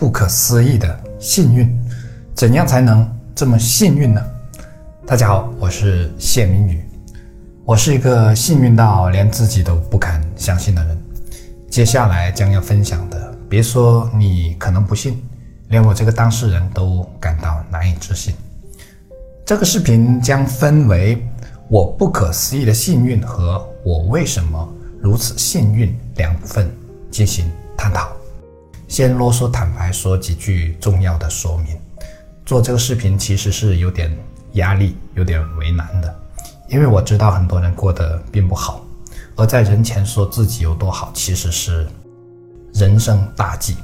不可思议的幸运，怎样才能这么幸运呢？大家好，我是谢明宇，我是一个幸运到连自己都不敢相信的人。接下来将要分享的，别说你可能不信，连我这个当事人都感到难以置信。这个视频将分为我不可思议的幸运和我为什么如此幸运两部分进行探讨。先啰嗦坦白说几句重要的说明。做这个视频其实是有点压力、有点为难的，因为我知道很多人过得并不好，而在人前说自己有多好，其实是人生大忌。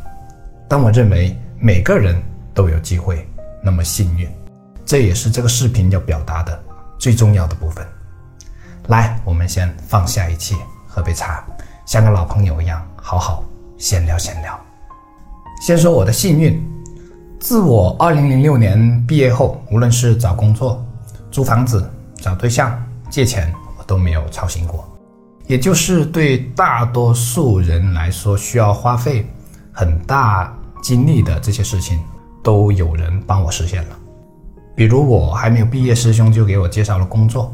但我认为每个人都有机会那么幸运，这也是这个视频要表达的最重要的部分。来，我们先放下一切，喝杯茶，像个老朋友一样，好好闲聊闲聊。先说我的幸运，自我二零零六年毕业后，无论是找工作、租房子、找对象、借钱，我都没有操心过。也就是对大多数人来说，需要花费很大精力的这些事情，都有人帮我实现了。比如我还没有毕业，师兄就给我介绍了工作；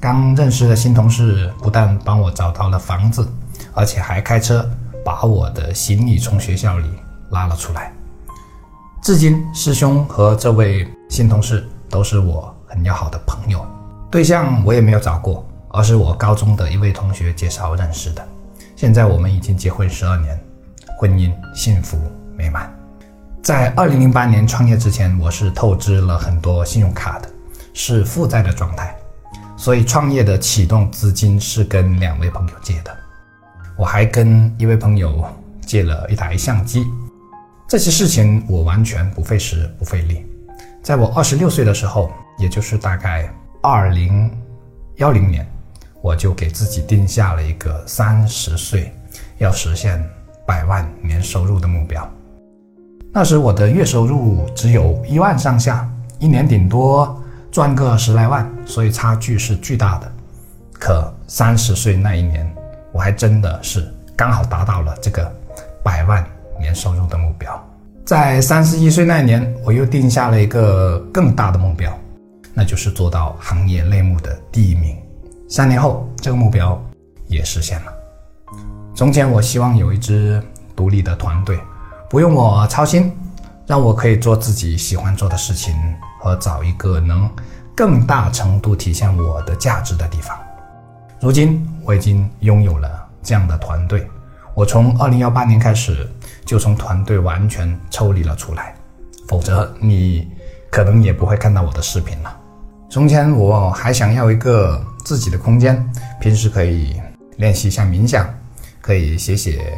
刚认识的新同事不但帮我找到了房子，而且还开车把我的行李从学校里。拉了出来。至今，师兄和这位新同事都是我很要好的朋友。对象我也没有找过，而是我高中的一位同学介绍认识的。现在我们已经结婚十二年，婚姻幸福美满。在二零零八年创业之前，我是透支了很多信用卡的，是负债的状态。所以创业的启动资金是跟两位朋友借的。我还跟一位朋友借了一台相机。这些事情我完全不费时不费力。在我二十六岁的时候，也就是大概二零幺零年，我就给自己定下了一个三十岁要实现百万年收入的目标。那时我的月收入只有一万上下，一年顶多赚个十来万，所以差距是巨大的。可三十岁那一年，我还真的是刚好达到了这个百万。年收入的目标，在三十一岁那年，我又定下了。一个更大的目标，那就是做到行业类目的第一名。三年后，这个目标也实现了。从前，我希望有一支独立的团队，不用我操心，让我可以做自己喜欢做的事情，和找一个能更大程度体现我的价值的地方。如今，我已经拥有了这样的团队。我从二零幺八年开始就从团队完全抽离了出来，否则你可能也不会看到我的视频了。从前我还想要一个自己的空间，平时可以练习一下冥想，可以写写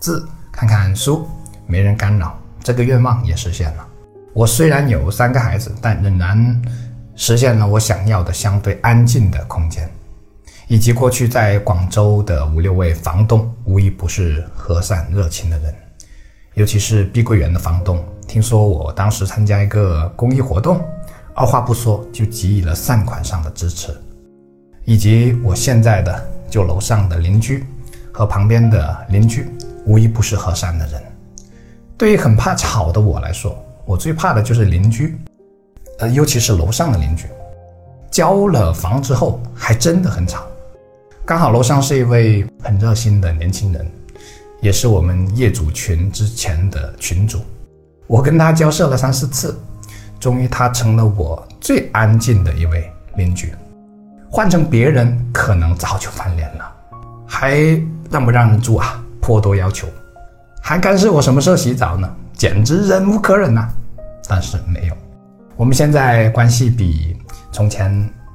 字、看看书，没人干扰。这个愿望也实现了。我虽然有三个孩子，但仍然实现了我想要的相对安静的空间。以及过去在广州的五六位房东，无一不是和善热情的人，尤其是碧桂园的房东，听说我当时参加一个公益活动，二话不说就给予了善款上的支持，以及我现在的就楼上的邻居和旁边的邻居，无一不是和善的人。对于很怕吵的我来说，我最怕的就是邻居，呃，尤其是楼上的邻居，交了房之后还真的很吵。刚好楼上是一位很热心的年轻人，也是我们业主群之前的群主。我跟他交涉了三四次，终于他成了我最安静的一位邻居。换成别人，可能早就翻脸了。还让不让人住啊？颇多要求，还干涉我什么时候洗澡呢？简直忍无可忍呐！但是没有，我们现在关系比从前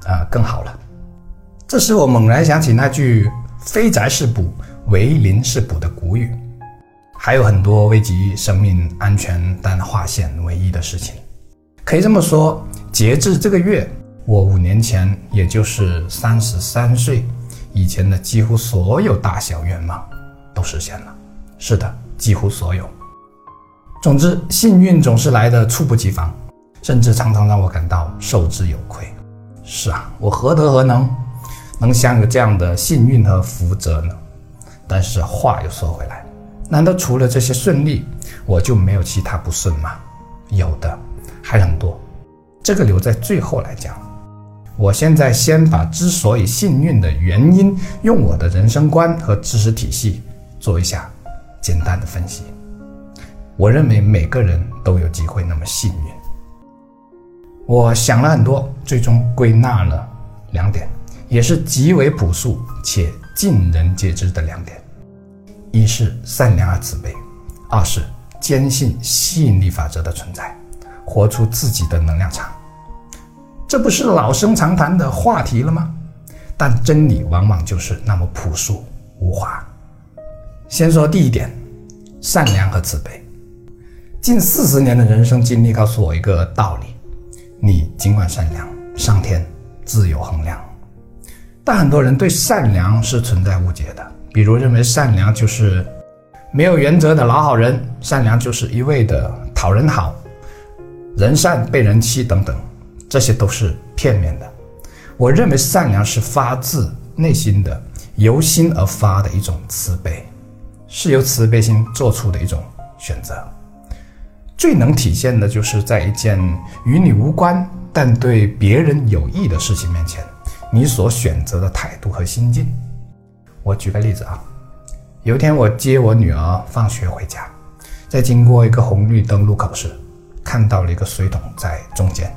啊更好了。这时我猛然想起那句“非宅是补，为邻是补”的古语，还有很多危及生命安全但划线为一的事情。可以这么说，截至这个月，我五年前，也就是三十三岁以前的几乎所有大小愿望都实现了。是的，几乎所有。总之，幸运总是来的猝不及防，甚至常常让我感到受之有愧。是啊，我何德何能？能享有这样的幸运和福泽呢？但是话又说回来，难道除了这些顺利，我就没有其他不顺吗？有的，还很多。这个留在最后来讲。我现在先把之所以幸运的原因，用我的人生观和知识体系做一下简单的分析。我认为每个人都有机会那么幸运。我想了很多，最终归纳了两点，也是极为朴素且尽人皆知的两点：一是善良而慈悲，二是坚信吸引力法则的存在，活出自己的能量场。这不是老生常谈的话题了吗？但真理往往就是那么朴素无华。先说第一点，善良和慈悲。近四十年的人生经历告诉我一个道理：你尽管善良，上天自有衡量。但很多人对善良是存在误解的，比如认为善良就是没有原则的老好人，善良就是一味的讨人好，人善被人欺等等。这些都是片面的。我认为善良是发自内心的、由心而发的一种慈悲，是由慈悲心做出的一种选择。最能体现的就是在一件与你无关但对别人有益的事情面前，你所选择的态度和心境。我举个例子啊，有一天我接我女儿放学回家，在经过一个红绿灯路口时，看到了一个水桶在中间。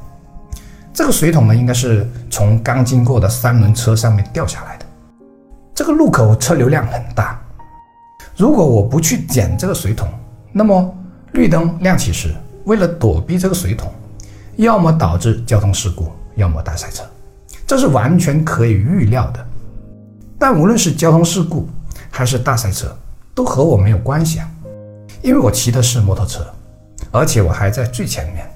这个水桶呢，应该是从刚经过的三轮车上面掉下来的。这个路口车流量很大，如果我不去捡这个水桶，那么绿灯亮起时，为了躲避这个水桶，要么导致交通事故，要么大塞车，这是完全可以预料的。但无论是交通事故还是大赛车，都和我没有关系啊，因为我骑的是摩托车，而且我还在最前面。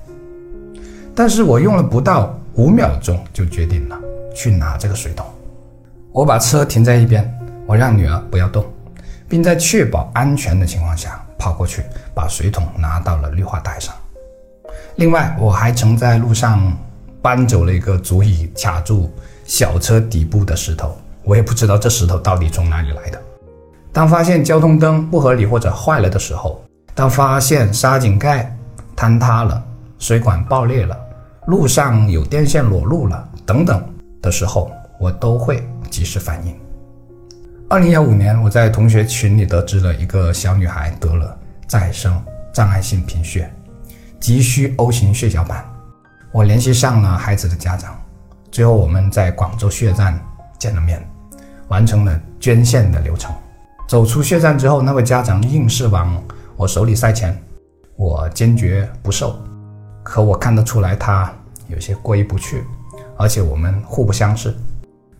但是我用了不到五秒钟就决定了去拿这个水桶。我把车停在一边，我让女儿不要动，并在确保安全的情况下跑过去把水桶拿到了绿化带上。另外，我还曾在路上搬走了一个足以卡住小车底部的石头，我也不知道这石头到底从哪里来的。当发现交通灯不合理或者坏了的时候，当发现沙井盖坍塌了，水管爆裂了。路上有电线裸露了等等的时候，我都会及时反应。二零幺五年，我在同学群里得知了一个小女孩得了再生障碍性贫血，急需 O 型血小板。我联系上了孩子的家长，最后我们在广州血站见了面，完成了捐献的流程。走出血站之后，那位家长硬是往我手里塞钱，我坚决不收。可我看得出来，他有些过意不去，而且我们互不相识。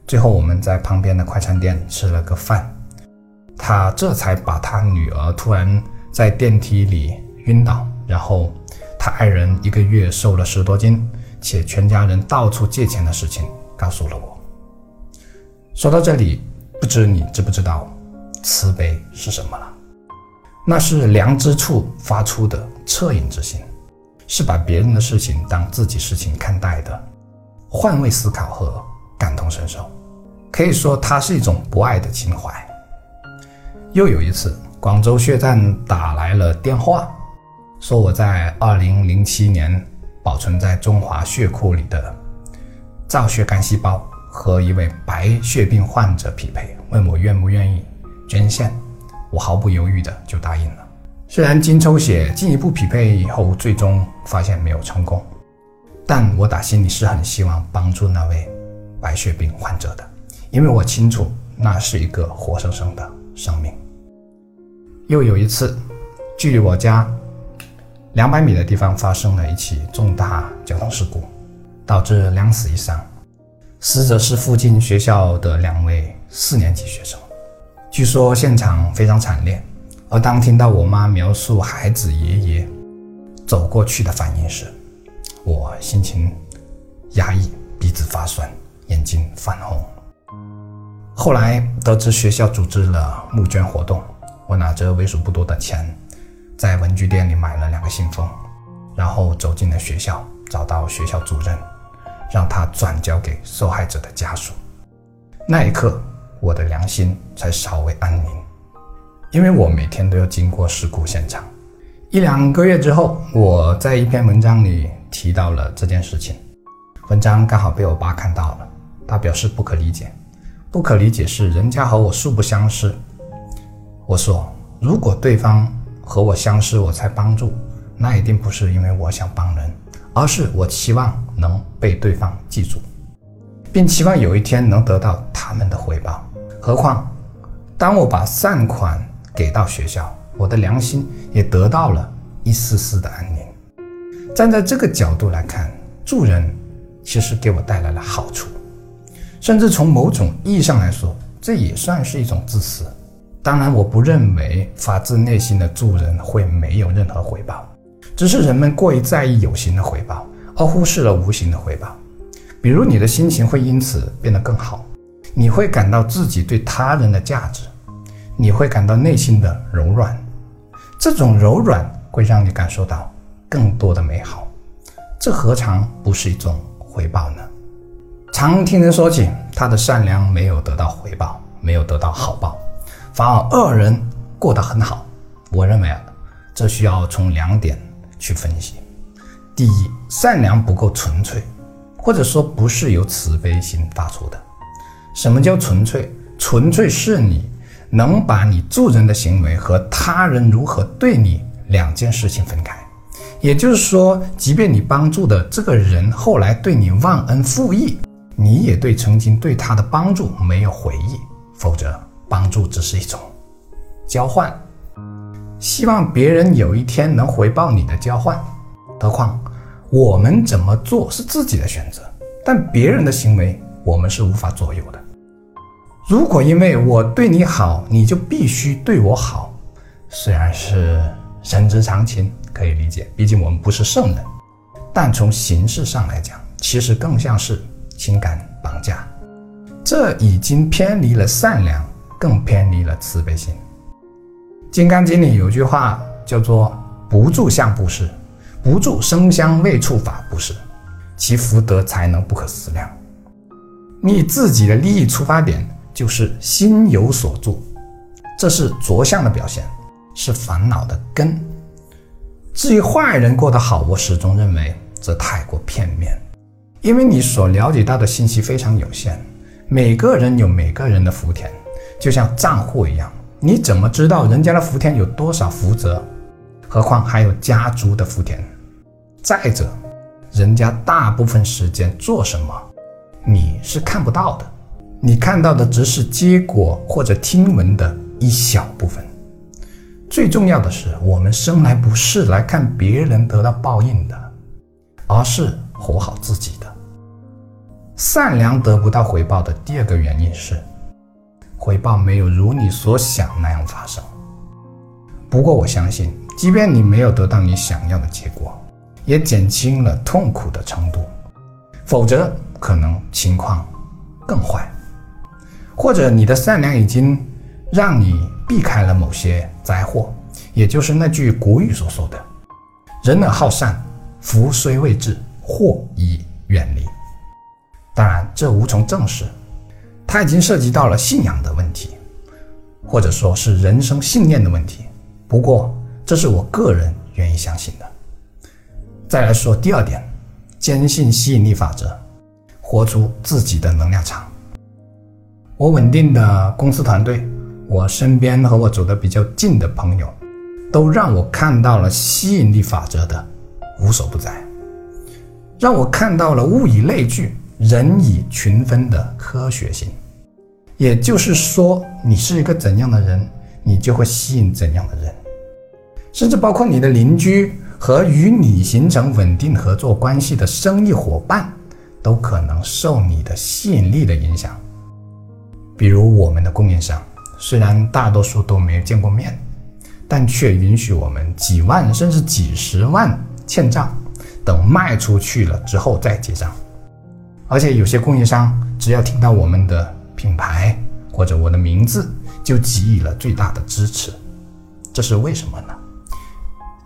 最后我们在旁边的快餐店吃了个饭，他这才把他女儿突然在电梯里晕倒，然后他爱人一个月瘦了十多斤，且全家人到处借钱的事情告诉了我。说到这里，不知你知不知道慈悲是什么了？那是良知处发出的恻隐之心。是把别人的事情当自己事情看待的，换位思考和感同身受，可以说它是一种博爱的情怀。又有一次，广州血站打来了电话，说我在2007年保存在中华血库里的造血干细胞和一位白血病患者匹配，问我愿不愿意捐献，我毫不犹豫的就答应了。虽然经抽血进一步匹配以后，最终发现没有成功，但我打心里是很希望帮助那位白血病患者的，因为我清楚那是一个活生生的生命。又有一次，距离我家两百米的地方发生了一起重大交通事故，导致两死一伤，死者是附近学校的两位四年级学生，据说现场非常惨烈。而当听到我妈描述孩子爷爷走过去的反应时，我心情压抑，鼻子发酸，眼睛泛红。后来得知学校组织了募捐活动，我拿着为数不多的钱，在文具店里买了两个信封，然后走进了学校，找到学校主任，让他转交给受害者的家属。那一刻，我的良心才稍微安宁。因为我每天都要经过事故现场，一两个月之后，我在一篇文章里提到了这件事情，文章刚好被我爸看到了，他表示不可理解。不可理解是人家和我素不相识。我说，如果对方和我相识，我才帮助，那一定不是因为我想帮人，而是我期望能被对方记住，并期望有一天能得到他们的回报。何况，当我把善款给到学校。我的良心也得到了一丝丝的安宁。站在这个角度来看，助人其实给我带来了好处，甚至从某种意义上来说，这也算是一种自私。当然，我不认为发自内心的助人会没有任何回报，只是人们过于在意有形的回报，而忽视了无形的回报。比如，你的心情会因此变得更好，你会感到自己对他人的价值，你会感到内心的柔软。这种柔软会让你感受到更多的美好，这何尝不是一种回报呢？常听人说起他的善良没有得到回报，没有得到好报，反而恶人过得很好。我认为啊，这需要从两点去分析：第一，善良不够纯粹，或者说不是由慈悲心发出的。什么叫纯粹？纯粹是你。能把你助人的行为和他人如何对你两件事情分开，也就是说，即便你帮助的这个人后来对你忘恩负义，你也对曾经对他的帮助没有回忆，否则帮助只是一种交换，希望别人有一天能回报你的交换。何况我们怎么做是自己的选择，但别人的行为我们是无法左右的。如果因为我对你好，你就必须对我好，虽然是人之常情，可以理解，毕竟我们不是圣人。但从形式上来讲，其实更像是情感绑架，这已经偏离了善良，更偏离了慈悲心。《金刚经》里有句话叫做“不住相布施，不住生香味触法布施，其福德才能不可思量。”你自己的利益出发点。就是心有所住，这是着相的表现，是烦恼的根。至于坏人过得好，我始终认为这太过片面，因为你所了解到的信息非常有限。每个人有每个人的福田，就像账户一样，你怎么知道人家的福田有多少福泽？何况还有家族的福田。再者，人家大部分时间做什么，你是看不到的。你看到的只是结果或者听闻的一小部分，最重要的是，我们生来不是来看别人得到报应的，而是活好自己的。善良得不到回报的第二个原因是，回报没有如你所想那样发生。不过我相信，即便你没有得到你想要的结果，也减轻了痛苦的程度，否则可能情况更坏。或者你的善良已经让你避开了某些灾祸，也就是那句古语所说的“人而好善，福虽未至，祸已远离”。当然，这无从证实，它已经涉及到了信仰的问题，或者说是人生信念的问题。不过，这是我个人愿意相信的。再来说第二点，坚信吸引力法则，活出自己的能量场。我稳定的公司团队，我身边和我走得比较近的朋友，都让我看到了吸引力法则的无所不在，让我看到了物以类聚，人以群分的科学性。也就是说，你是一个怎样的人，你就会吸引怎样的人，甚至包括你的邻居和与你形成稳定合作关系的生意伙伴，都可能受你的吸引力的影响。比如我们的供应商，虽然大多数都没有见过面，但却允许我们几万甚至几十万欠账，等卖出去了之后再结账。而且有些供应商只要听到我们的品牌或者我的名字，就给予了最大的支持。这是为什么呢？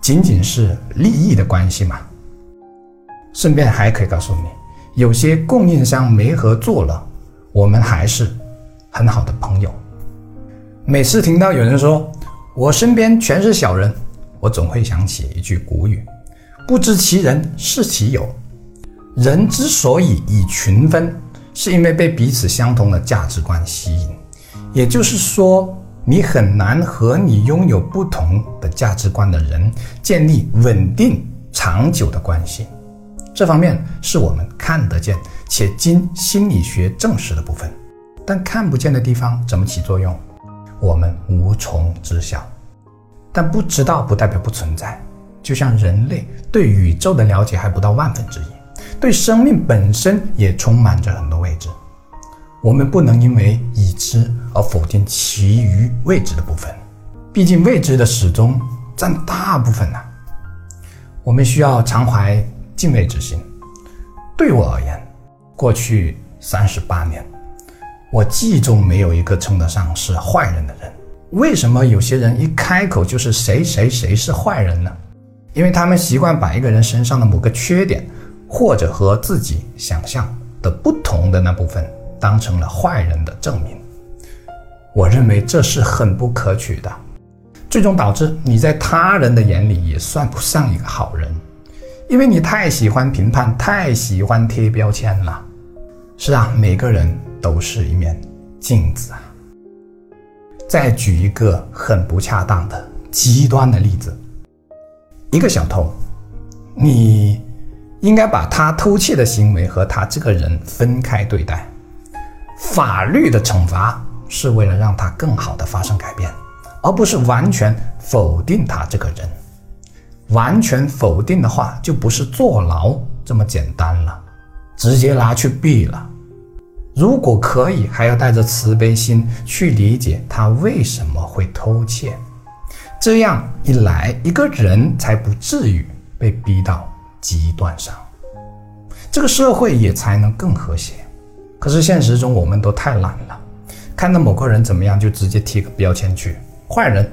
仅仅是利益的关系吗？顺便还可以告诉你，有些供应商没合作了，我们还是。很好的朋友，每次听到有人说我身边全是小人，我总会想起一句古语：“不知其人，是其友。”人之所以以群分，是因为被彼此相同的价值观吸引。也就是说，你很难和你拥有不同的价值观的人建立稳定长久的关系。这方面是我们看得见且经心理学证实的部分，但看不见的地方怎么起作用，我们无从知晓。但不知道不代表不存在，就像人类对宇宙的了解还不到万分之一，对生命本身也充满着很多未知。我们不能因为已知而否定其余未知的部分，毕竟未知的始终占大部分呢。我们需要常怀敬畏之心。对我而言，过去三十八年，我记忆中没有一个称得上是坏人的人。为什么有些人一开口就是谁谁谁是坏人呢？因为他们习惯把一个人身上的某个缺点，或者和自己想象的不同的那部分。当成了坏人的证明，我认为这是很不可取的，最终导致你在他人的眼里也算不上一个好人，因为你太喜欢评判，太喜欢贴标签了。是啊，每个人都是一面镜子啊。再举一个很不恰当的极端的例子，一个小偷，你应该把他偷窃的行为和他这个人分开对待。法律的惩罚是为了让他更好的发生改变，而不是完全否定他这个人。完全否定的话，就不是坐牢这么简单了，直接拿去毙了。如果可以，还要带着慈悲心去理解他为什么会偷窃，这样一来，一个人才不至于被逼到极端上，这个社会也才能更和谐。可是现实中，我们都太懒了，看到某个人怎么样就直接贴个标签去，坏人。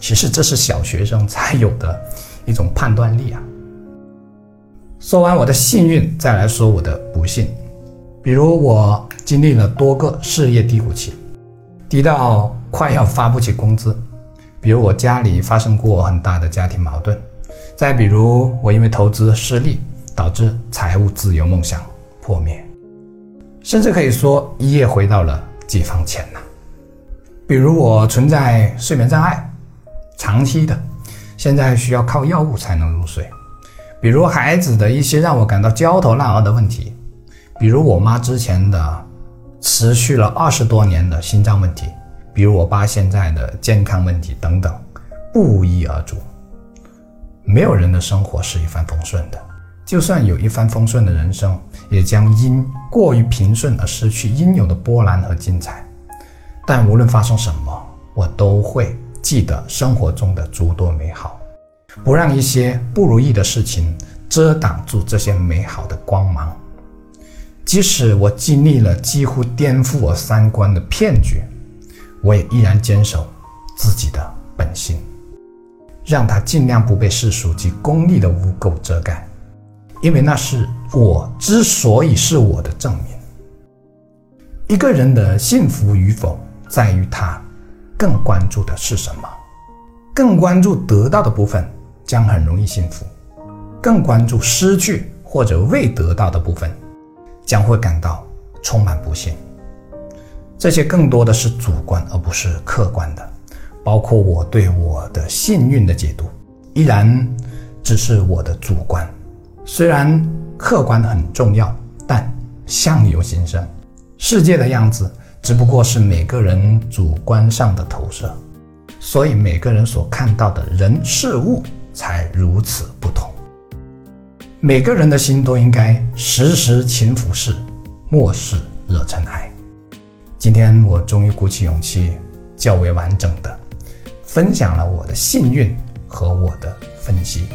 其实这是小学生才有的一种判断力啊。说完我的幸运，再来说我的不幸。比如我经历了多个事业低谷期，低到快要发不起工资；比如我家里发生过很大的家庭矛盾；再比如我因为投资失利，导致财务自由梦想破灭。甚至可以说一夜回到了解放前呐。比如我存在睡眠障碍，长期的，现在需要靠药物才能入睡。比如孩子的一些让我感到焦头烂额的问题，比如我妈之前的持续了二十多年的心脏问题，比如我爸现在的健康问题等等，不一而足。没有人的生活是一帆风顺的。就算有一帆风顺的人生，也将因过于平顺而失去应有的波澜和精彩。但无论发生什么，我都会记得生活中的诸多美好，不让一些不如意的事情遮挡住这些美好的光芒。即使我经历了几乎颠覆我三观的骗局，我也依然坚守自己的本心，让它尽量不被世俗及功利的污垢遮盖。因为那是我之所以是我的证明。一个人的幸福与否，在于他更关注的是什么。更关注得到的部分，将很容易幸福；更关注失去或者未得到的部分，将会感到充满不幸。这些更多的是主观而不是客观的，包括我对我的幸运的解读，依然只是我的主观。虽然客观很重要，但相由心生，世界的样子只不过是每个人主观上的投射，所以每个人所看到的人事物才如此不同。每个人的心都应该时时勤拂拭，莫使惹尘埃。今天我终于鼓起勇气，较为完整的分享了我的幸运和我的分析。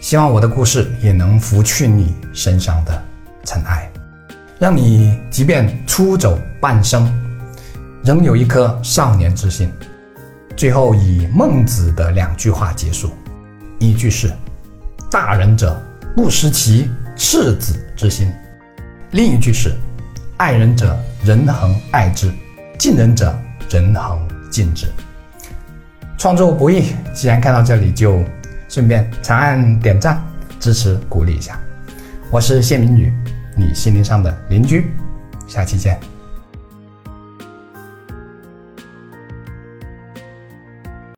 希望我的故事也能拂去你身上的尘埃，让你即便出走半生，仍有一颗少年之心。最后以孟子的两句话结束：一句是“大人者不失其赤子之心”，另一句是“爱人者人恒爱之，敬人者人恒敬之”。创作不易，既然看到这里就。顺便长按点赞支持鼓励一下。我是谢明宇，你心灵上的邻居，下期见。